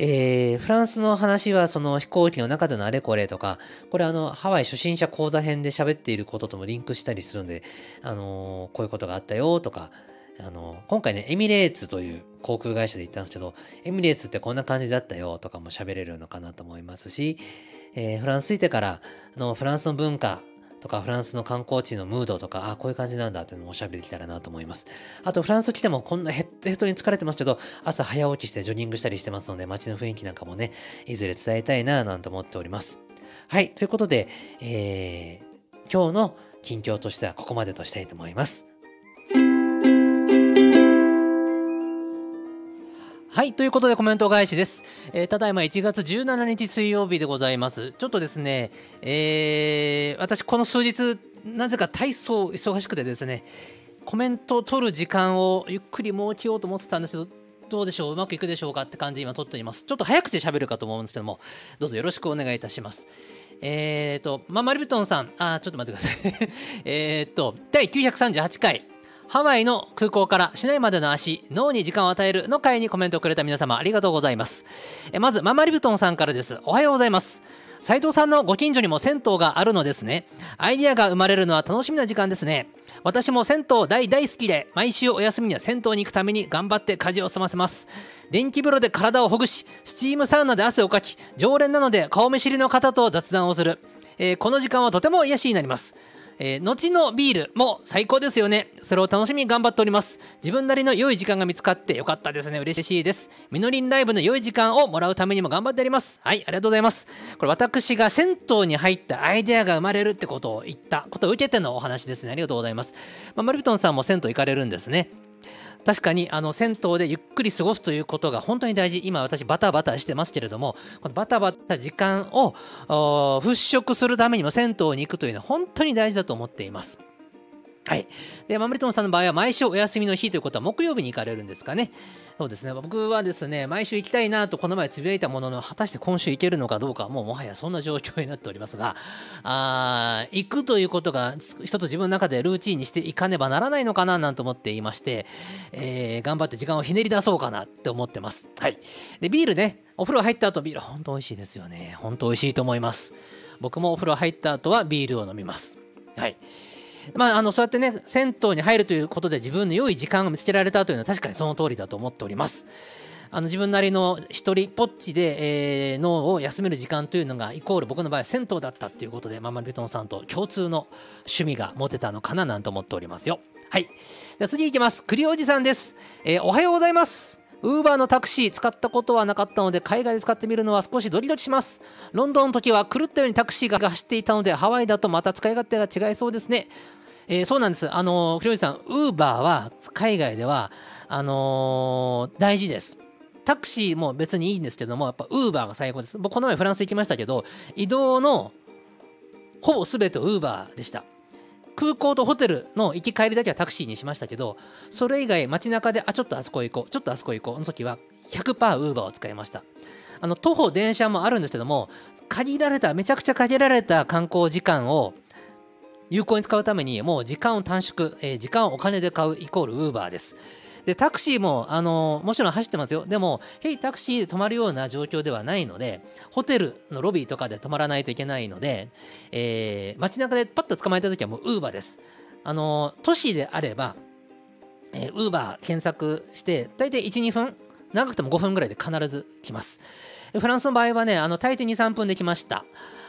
えー、フランスの話はその飛行機の中でのあれこれとか、これあの、ハワイ初心者講座編で喋っていることともリンクしたりするので、あのー、こういうことがあったよとか、あの、今回ね、エミレーツという航空会社で行ったんですけど、エミレーツってこんな感じだったよとかも喋れるのかなと思いますし、えー、フランス着いてから、あの、フランスの文化、とかフランスの観光地のムードとか、あこういう感じなんだっていうのもおしゃべりできたらなと思います。あとフランス来てもこんなヘッドヘッドに疲れてますけど、朝早起きしてジョギングしたりしてますので、街の雰囲気なんかもね、いずれ伝えたいななんて思っております。はい、ということで、えー、今日の近況としてはここまでとしたいと思います。はい。ということでコメント返しです。えー、ただいま1月17日水曜日でございます。ちょっとですね、えー、私この数日、なぜか体操忙しくてですね、コメントを取る時間をゆっくり設けようと思ってたんですけど、どうでしょううまくいくでしょうかって感じで今撮っています。ちょっと早口で喋るかと思うんですけども、どうぞよろしくお願いいたします。えっ、ー、と、まあ、マリブトンさん、あ、ちょっと待ってください。えっと、第938回、ハワイの空港から市内までの足、脳に時間を与えるの回にコメントをくれた皆様ありがとうございます。えまず、ママリブトンさんからです。おはようございます。斉藤さんのご近所にも銭湯があるのですね。アイディアが生まれるのは楽しみな時間ですね。私も銭湯大大好きで、毎週お休みには銭湯に行くために頑張って家事を済ませます。電気風呂で体をほぐし、スチームサウナで汗をかき、常連なので顔見知りの方と雑談をする。えー、この時間はとても癒しになります。えー、後のビールも最高ですよね。それを楽しみに頑張っております。自分なりの良い時間が見つかってよかったですね。嬉しいです。みのりんライブの良い時間をもらうためにも頑張っております。はい、ありがとうございます。これ私が銭湯に入ったアイデアが生まれるってことを言ったことを受けてのお話ですね。ありがとうございます。まあ、マルビトンさんも銭湯行かれるんですね。確かにあの銭湯でゆっくり過ごすということが本当に大事。今私バタバタしてますけれどもこのバタバタ時間を払拭するためにも銭湯に行くというのは本当に大事だと思っています。はい。で、マムリトンさんの場合は毎週お休みの日ということは木曜日に行かれるんですかね。そうですね。僕はですね、毎週行きたいなとこの前つぶやいたものの、果たして今週行けるのかどうか、もうもはやそんな状況になっておりますが、あ行くということが一つ自分の中でルーチンにしていかねばならないのかななんて思っていまして、えー、頑張って時間をひねり出そうかなって思ってます。はい。で、ビールね、お風呂入った後ビール本当美味しいですよね。本当美味しいと思います。僕もお風呂入った後はビールを飲みます。はい。まあ、あのそうやってね銭湯に入るということで自分の良い時間を見つけられたというのは確かにその通りだと思っております。あの自分なりの一人ぽっちで、えー、脳を休める時間というのがイコール僕の場合は銭湯だったっていうことでママビトンさんと共通の趣味が持てたのかななんて思っておりますよ。はい。じゃ次いきます。栗おじさんです。えー、おはようございます。ウーバーのタクシー使ったことはなかったので海外で使ってみるのは少しドキドキします。ロンドンの時は狂ったようにタクシーが走っていたのでハワイだとまた使い勝手が違いそうですね。えー、そうなんです。あの、ひろじさん、ウーバーは海外では、あのー、大事です。タクシーも別にいいんですけども、やっぱウーバーが最高です。僕、この前フランス行きましたけど、移動のほぼ全てウーバーでした。空港とホテルの行き帰りだけはタクシーにしましたけど、それ以外街中で、あ、ちょっとあそこ行こう、ちょっとあそこ行こう、の時は100%ウーバーを使いました。あの、徒歩、電車もあるんですけども、限られた、めちゃくちゃ限られた観光時間を有効に使うためにもう時間を短縮、えー、時間をお金で買うイコールウーバーです。で、タクシーも、あのもちろん走ってますよ。でも、ヘイタクシーで止まるような状況ではないので、ホテルのロビーとかで止まらないといけないので、えー、街中でパッと捕まえた時はもうウーバーです。あの都市であれば、えー、ウーバー検索して、大体1、2分、長くても5分ぐらいで必ず来ます。フランスの場合はね、あの大抵2、3分で来ました。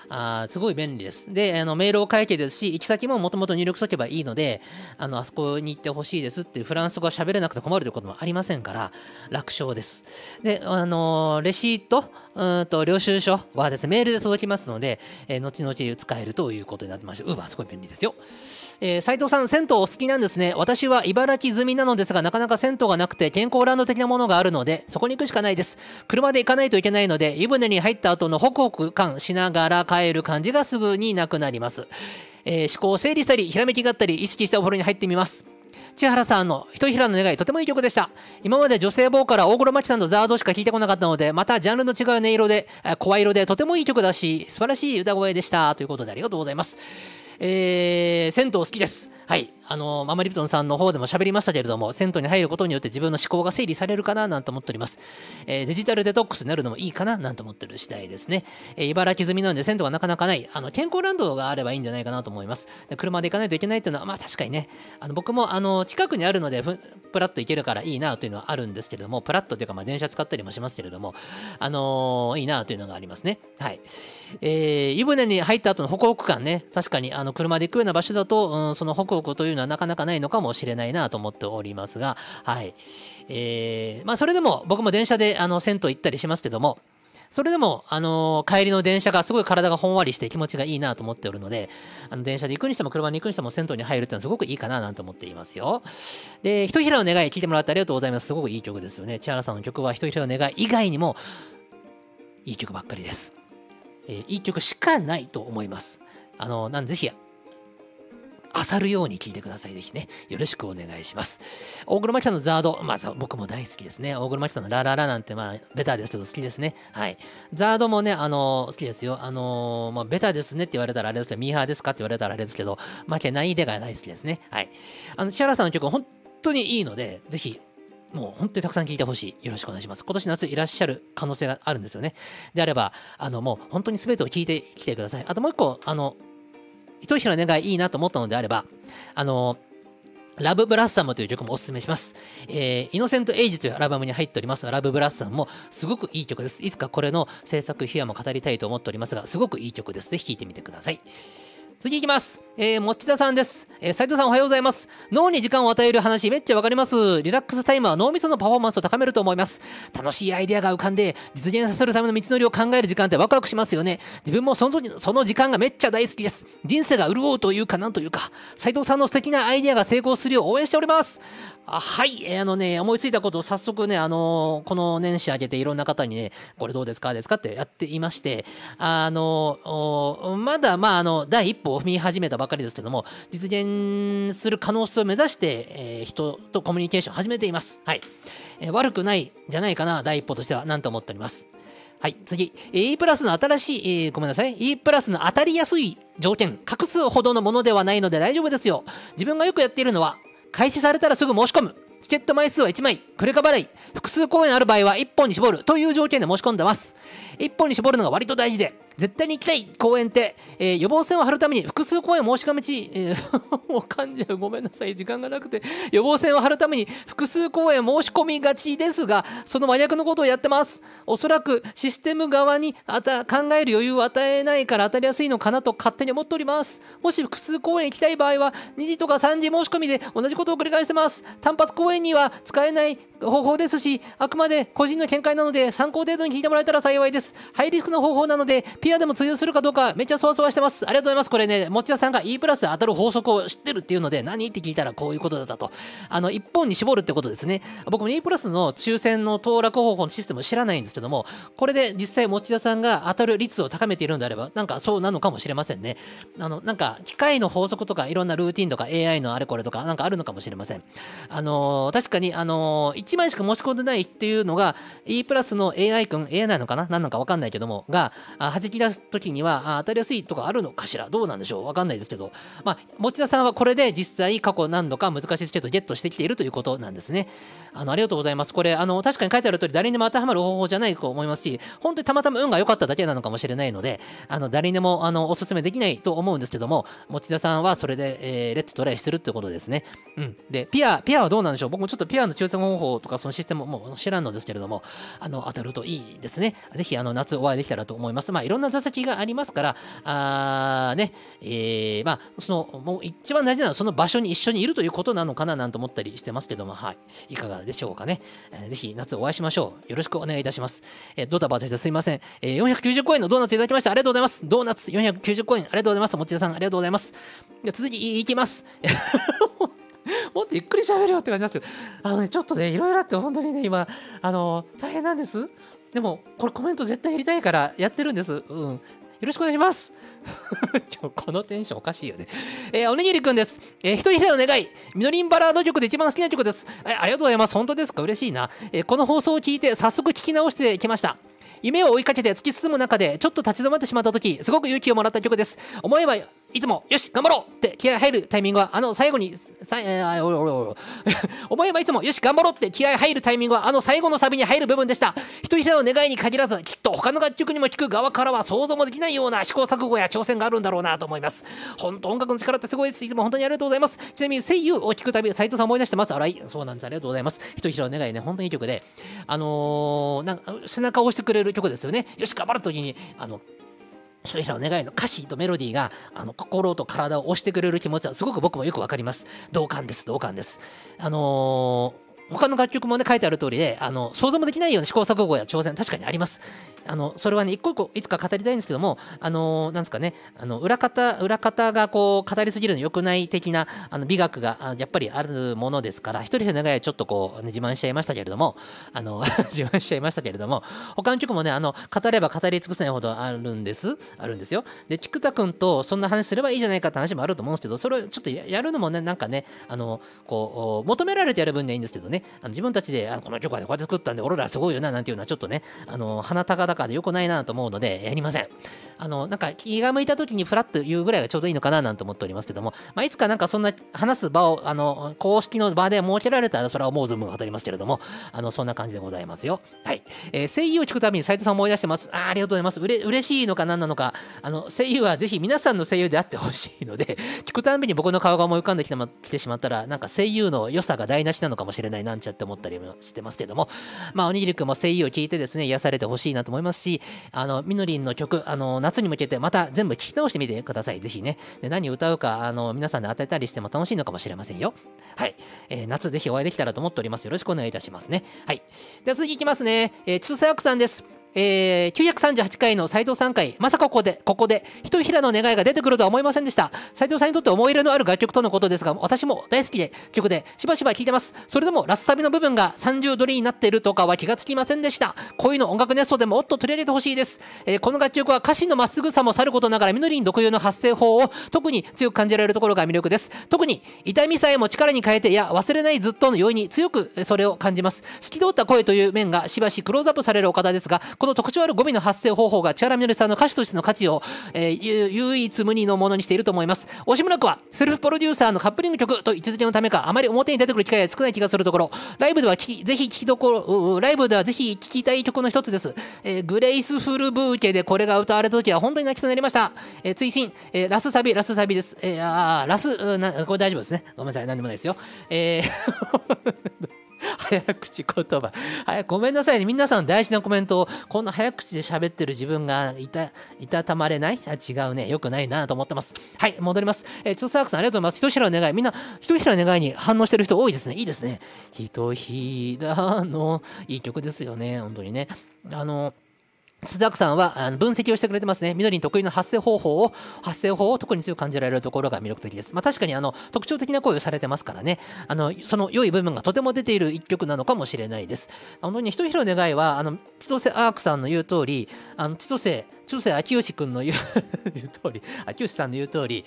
あすごい便利です。で、あのメールを書いてですし、行き先ももともと入力しとけばいいので、あのあそこに行ってほしいですっていうフランス語が喋れなくて困るということもありませんから、楽勝です。で、あのレシート、うんと領収書はですね、メールで届きますので、えー、後々使えるということになってまして、ウーバーすごい便利ですよ。えー、斉藤さん、銭湯お好きなんですね。私は茨城済みなのですが、なかなか銭湯がなくて健康ランド的なものがあるので、そこに行くしかないです。車で行かないといけないので、湯船に入った後のホクホク感しながら帰る感じがすぐになくなります。えー、思考を整理したり、ひらめきがあったり、意識してお風呂に入ってみます。千原さんのひとひらの願いとてもいい曲でした。今まで女性ボーカル大黒摩季さんとザードしか聴いてこなかったので、またジャンルの違う音色で、声色でとてもいい曲だし、素晴らしい歌声でした。ということでありがとうございます。えー、銭湯好きです。はい。あの、ママリプトンさんの方でも喋りましたけれども、銭湯に入ることによって自分の思考が整理されるかななんて思っております。えー、デジタルデトックスになるのもいいかななんて思ってる次第ですね。えー、茨城済みなんで銭湯がなかなかない、あの、健康ランドがあればいいんじゃないかなと思います。で車で行かないといけないっていうのは、まあ確かにね、あの僕もあの、近くにあるので、プラッと行けるからいいなというのはあるんですけれども、プラッとというか、まあ電車使ったりもしますけれども、あのー、いいなというのがありますね。はい。えー、湯船に入った後のホクホク感ね、確かにあの車で行くような場所だと、うん、そのホクホクというのはなかなかないのかもしれないなと思っておりますが、はい。えー、まあそれでも僕も電車であの銭湯行ったりしますけども、それでも、あのー、帰りの電車がすごい体がほんわりして気持ちがいいなと思っておるので、あの電車で行くにしても車に行くにしても銭湯に入るっていうのはすごくいいかななんて思っていますよ。で、ひとひらの願い聞いてもらってありがとうございます。すごくいい曲ですよね。千原さんの曲はひとひらの願い以外にもいい曲ばっかりです。えー、いい曲しかないと思います。あの、なんぜひ漁るように聞いてください。ぜひね、よろしくお願いします。大黒摩季さんのザード、まあ、僕も大好きですね。大黒摩季さんのラララなんて、まあ、ベタですけど好きですね。はい。ザードもね、あのー、好きですよ。あのー、まあ、ベタですねって言われたらあれですけど、ミーハーですかって言われたらあれですけど、負けないでが大好きですね。はい。あの、千原さんの曲、本当にいいので、ぜひもう本当にたくさん聞いてほしい。よろしくお願いします。今年夏いらっしゃる可能性があるんですよね。であれば、あの、もう本当に全てを聞いてきてください。あともう一個、あの、一人の願いいいなと思ったのであれば、あの、ラブブラッサムという曲もおすすめします。えー、イノセントエイジというアルバムに入っておりますが、ラブブラッサムもすごくいい曲です。いつかこれの制作秘話も語りたいと思っておりますが、すごくいい曲です。ぜひ聴いてみてください。次いきます。えー、持田さんです。えー、斉藤さんおはようございます。脳に時間を与える話めっちゃわかります。リラックスタイムは脳みそのパフォーマンスを高めると思います。楽しいアイデアが浮かんで、実現させるための道のりを考える時間ってワクワクしますよね。自分もその時、その時間がめっちゃ大好きです。人生が潤うというかなんというか、斉藤さんの素敵なアイデアが成功するよう応援しております。あはい、えー、あのね、思いついたことを早速ね、あのー、この年始明けていろんな方にね、これどうですかですかってやっていまして、あのー、まだ、まあ、あの、第一歩を踏み始めたばかりですけども、実現する可能性を目指して、え、人とコミュニケーションを始めています。はい。え、悪くないじゃないかな、第一歩としては、なんと思っております。はい、次。E プラスの新しい、えー、ごめんなさい。E プラスの当たりやすい条件、隠すほどのものではないので大丈夫ですよ。自分がよくやっているのは、開始されたらすぐ申し込む。チケット枚数は1枚、クレカ払い、複数公演ある場合は1本に絞るという条件で申し込んでます。1本に絞るのが割と大事で、絶対に行きたい公演って、えー、予防線を張るために複数公演申し込みち、えー、もう噛んじゃう。ごめんなさい。時間がなくて。予防線を張るために複数公演申し込みがちですが、その真逆のことをやってます。おそらくシステム側にあた考える余裕を与えないから当たりやすいのかなと勝手に思っております。もし複数公演行きたい場合は、2時とか3時申し込みで同じことを繰り返してます。単発公演には使えない方法ですし、あくまで個人の見解なので参考程度に聞いてもらえたら幸いです。ハイリスクの方法なので、ピアでも通用するかどうかめっちゃそわそわしてます。ありがとうございます。これね、持田さんが E プラスで当たる法則を知ってるっていうので、何って聞いたらこういうことだったと。あの、一本に絞るってことですね。僕も E プラスの抽選の当落方法のシステムを知らないんですけども、これで実際持田さんが当たる率を高めているんであれば、なんかそうなのかもしれませんね。あの、なんか機械の法則とかいろんなルーティンとか AI のあれこれとかなんかあるのかもしれません。あのー、確かに、あのー、1枚しか持ち込んでないっていうのが E プラスの AI 君 AI なのかな？何なのか分かんないけどもが弾き出す時には当たりやすいとかあるのかしら？どうなんでしょう？分かんないですけど。まあ持田さんはこれで実際過去何度か難しいスケートゲットしてきているということなんですね。あのありがとうございます。これあの確かに書いてある通り誰にも当てはまる方法じゃないと思いますし本当にたまたま運が良かっただけなのかもしれないのであの誰にもあのおすすめできないと思うんですけども持田さんはそれで、えー、レッツトライしてるってことですね。うん。でピアピアはどうなんでしょう？僕もちょっとピアの抽選方法とかそのシステムも知らんのですけれども、あの、当たるといいですね。ぜひ、あの、夏お会いできたらと思います。まあ、いろんな座席がありますから、あね、えー、まあ、その、もう一番大事なのはその場所に一緒にいるということなのかななんて思ったりしてますけども、はい。いかがでしょうかね。えー、ぜひ、夏お会いしましょう。よろしくお願いいたします。えー、ドタバタしてすいません。えー、490コインのドーナツいただきました。ありがとうございます。ドーナツ490コイン、ありがとうございます。持田さん、ありがとうございます。じゃ続きいきます。もっとゆっくり喋るよって感じなんですけど、あのね、ちょっとね、いろいろあって、本当にね、今、あの、大変なんです。でも、これコメント絶対やりたいからやってるんです。うん。よろしくお願いします。このテンションおかしいよね。えー、おにぎりくんです。えー、一人一人の願い。みのりんバラード曲で一番好きな曲です。えー、ありがとうございます。本当ですか？嬉しいな。えー、この放送を聞いて早速聞き直してきました。夢を追いかけて突き進む中でちょっと立ち止まってしまった時すごく勇気をもらった曲です思えばいつも、よし、頑張ろうって気合入るタイミングは、あの最後に、さえー、おいおいおい思えばいつも、よし、頑張ろうって気合入るタイミングは、あの最後のサビに入る部分でした。一人一人の願いに限らず、きっと他の楽曲にも聴く側からは想像もできないような試行錯誤や挑戦があるんだろうなと思います。本当、音楽の力ってすごいです。いつも本当にありがとうございます。ちなみに、声優を聴くたび、斉藤さん思い出してます。あらい、そうなんです。ありがとうございます。一人一人の願いね、本当にいい曲で、あのー、なんか背中を押してくれる曲ですよね。よし、頑張るときに、あの、一人の願いの歌詞とメロディーがあの心と体を押してくれる気持ちはすごく僕もよくわかります。同感です、同感です。あのー他の楽曲もね、書いてある通りで、あの、想像もできないような試行錯誤や挑戦、確かにあります。あの、それはね、一個一個いつか語りたいんですけども、あの、なんですかね、あの、裏方、裏方がこう、語りすぎるの良くない的な、あの、美学が、やっぱりあるものですから、一人の願いちょっとこう、ね、自慢しちゃいましたけれども、あの、自慢しちゃいましたけれども、他の曲もね、あの、語れば語り尽くせないほどあるんです。あるんですよ。で、菊田君とそんな話すればいいじゃないかって話もあると思うんですけど、それをちょっとやるのもね、なんかね、あの、こう、求められてやる分にはいいんですけどね、あの自分たちで、あこの曲はこうやって作ったんで、俺らすごいよな、なんていうのはちょっとね、あの、鼻高々で良くないなと思うので、やりません。あの、なんか気が向いた時にフラッと言うぐらいがちょうどいいのかななんて思っておりますけども、まあ、いつかなんかそんな話す場を、あの、公式の場で設けられたら、それはもうズームが当たりますけれども、あの、そんな感じでございますよ。はい。えー、声優を聞くたびに斉藤さん思い出してます。あありがとうございます。うれ嬉しいのか何なのか、あの、声優はぜひ皆さんの声優であってほしいので、聞くたびに僕の顔が思い浮かんできて,、ま、来てしまったら、なんか声優の良さが台無しなのかもしれないななんちゃって思ったりもしてますけども、まあ、おにぎりくんも声優を聞いてですね、癒されてほしいなと思いますし、あの、みのりんの曲、あの、夏に向けてまた全部聞き直してみてください。ぜひね。で何歌うか、あの、皆さんで当てたりしても楽しいのかもしれませんよ。はい。えー、夏ぜひお会いできたらと思っております。よろしくお願いいたしますね。はい。では次いきますね。えー、ちさやくさんです。えー、938回の斎藤さん回、まさかここで、ここで、ひとひらの願いが出てくるとは思いませんでした。斎藤さんにとって思い入れのある楽曲とのことですが、私も大好きで、曲で、しばしば聴いてます。それでも、ラスサビの部分が30ドルになっているとかは気がつきませんでした。こういうの音楽ネストでもっと取り上げてほしいです。えー、この楽曲は歌詞のまっすぐさもさることながら、みのりん特有の発声法を特に強く感じられるところが魅力です。特に、痛みさえも力に変えて、いや、忘れないずっとの容易に強くそれを感じます。透き通った声という面がしばしクローズアップされる岡田ですが、この特徴ある語尾の発生方法が千原みのりさんの歌手としての価値を、えー、唯一無二のものにしていると思います。押村区はセルフプロデューサーのカップリング曲と位置づけのためかあまり表に出てくる機会が少ない気がするところライブではきぜひ聞きどころライブではぜひ聴きたい曲の一つです、えー、グレイスフルブーケでこれが歌われた時は本当に泣きそうになりました、えー、追伸、えー、ラスサビラスサビです、えー、あラスこれ大丈夫ですね。ごめんなさい。何でもないですよ。えー 早口言葉。はい、ごめんなさいね。皆さん大事なコメントを、こんな早口で喋ってる自分がいた、いたたまれない？あ違うね。よくないなと思ってます。はい、戻ります。えー、つさくさんありがとうございます。ひとひらの願い。みんな、ひとひらの願いに反応してる人多いですね。いいですね。ひとひらの、いい曲ですよね。本当にね。あの、須田さんはあの分析をしてくれてますね。緑に得意の発声方法を、発声法を特に強く感じられるところが魅力的です。まあ確かにあの特徴的な声をされてますからね、あのその良い部分がとても出ている一曲なのかもしれないです。あの、ひとひろ願いは、あの、千歳アークさんの言う通り、あの、千歳、千歳秋吉君の言う 言う通り、秋吉さんの言う通り、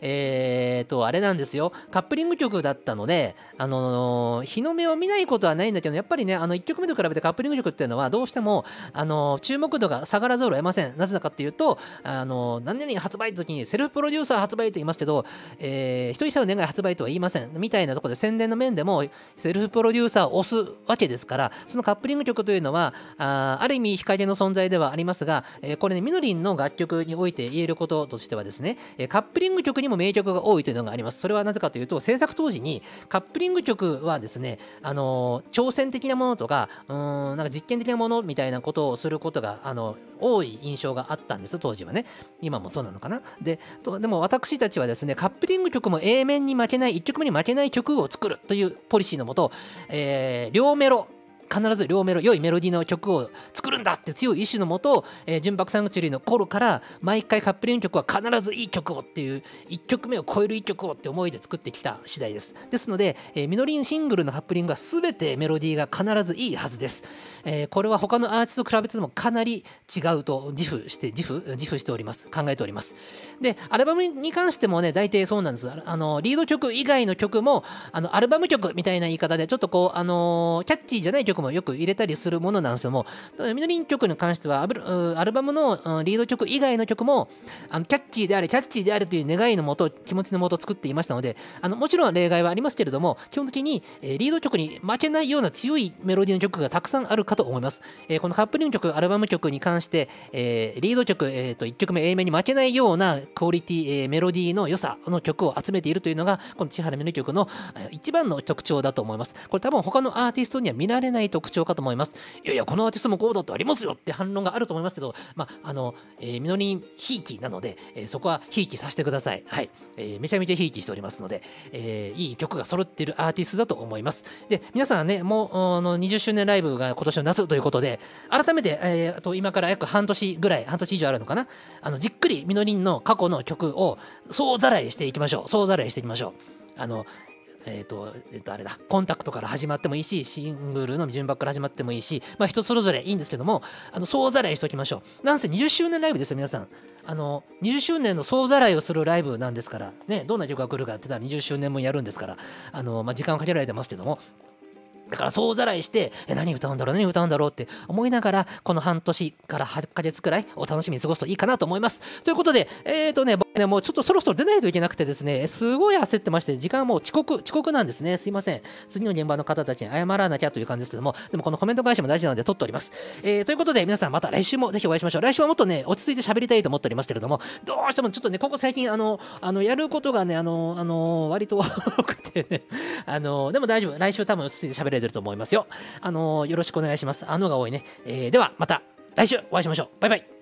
えーと、あれなんですよ。カップリング曲だったので、あのー、日の目を見ないことはないんだけど、やっぱりね、あの、1曲目と比べてカップリング曲っていうのは、どうしても、あのー、注目度が下がらざるを得ません。なぜかっていうと、あのー、何々発売の時にセルフプロデューサー発売と言いますけど、えー、一人一人の願い発売とは言いません。みたいなところで宣伝の面でも、セルフプロデューサーを押すわけですから、そのカップリング曲というのは、あある意味、日陰の存在ではありますが、えー、これね、みのりんの楽曲において言えることとしてはですね、えカップリング曲にも名曲が多いというのがあります。それはなぜかというと、制作当時にカップリング曲はですね、あの挑戦的なものとか、うん、なんか実験的なものみたいなことをすることが、あの、多い印象があったんです、当時はね。今もそうなのかな。で、とでも私たちはですね、カップリング曲も A 面に負けない、1曲目に負けない曲を作るというポリシーのもと、えー、両メロ、必ず両メロ良いメロディーの曲を作るんだって強い意志のもと、えー、純白サンクチュリーの頃から毎回カップリング曲は必ずいい曲をっていう1曲目を超える1曲をって思いで作ってきた次第です。ですので、えー、ミノリンシングルのカップリングは全てメロディーが必ずいいはずです、えー、これは他のアーティストと比べてもかなり違うと自負して自負自負しております。考えております。でアルバムに関してもね大体そうなんです。あのリード曲以外の曲もあのアルバム曲みたいな言い方でちょっとこうあのキャッチーじゃない曲もよく入れたりするものなんですけども、ミノリン曲に関してはアルバムのリード曲以外の曲もあのキャッチーであれ、キャッチーであるという願いのもと、気持ちのもと作っていましたので、あのもちろん例外はありますけれども、基本的にリード曲に負けないような強いメロディーの曲がたくさんあるかと思います。このカップリング曲、アルバム曲に関して、リード曲、えー、と1曲目 A 面に負けないようなクオリティ、メロディーの良さの曲を集めているというのが、この千原メロ曲の一番の特徴だと思います。これ多分他のアーティストには見られないない特徴かと思います。いやいや、このアーティストもこうだとありますよって反論があると思いますけど、まあ、あの、えー、みのりんひいきなので、えー、そこはひいきさせてください。はい。えー、めちゃめちゃひいきしておりますので、えー、いい曲が揃ってるアーティストだと思います。で、皆さんね、もう、あの、20周年ライブが今年の夏ということで、改めて、えー、と今から約半年ぐらい、半年以上あるのかな、あの、じっくりみのりんの過去の曲を総ざらいしていきましょう。総ざらいしていきましょう。あの、えっ、ー、と、えっ、ー、と、あれだ、コンタクトから始まってもいいし、シングルの順番から始まってもいいし、まあ人それぞれいいんですけども、あの、総ざらいしておきましょう。なんせ20周年ライブですよ、皆さん。あの、20周年の総ざらいをするライブなんですから、ね、どんな曲が来るかって言ったら20周年もやるんですから、あの、まあ時間をかけられてますけども、だから総ざらいして、え、何歌うんだろう、何歌うんだろうって思いながら、この半年から8ヶ月くらいお楽しみに過ごすといいかなと思います。ということで、えっ、ー、とね、僕ね、もうちょっとそろそろ出ないといけなくてですね、すごい焦ってまして、時間もう遅刻、遅刻なんですね。すいません。次の現場の方たちに謝らなきゃという感じですけども、でもこのコメント返しも大事なので撮っております。えー、ということで、皆さんまた来週もぜひお会いしましょう。来週はもっとね、落ち着いて喋りたいと思っておりますけれども、どうしてもちょっとね、ここ最近、あの、あの、やることがね、あの、あの、割と多くてね、あの、でも大丈夫。来週多分落ち着いて喋れるてると思いますよ。あのよろしくお願いします。あのが多いね。えー、では、また来週お会いしましょう。バイバイ。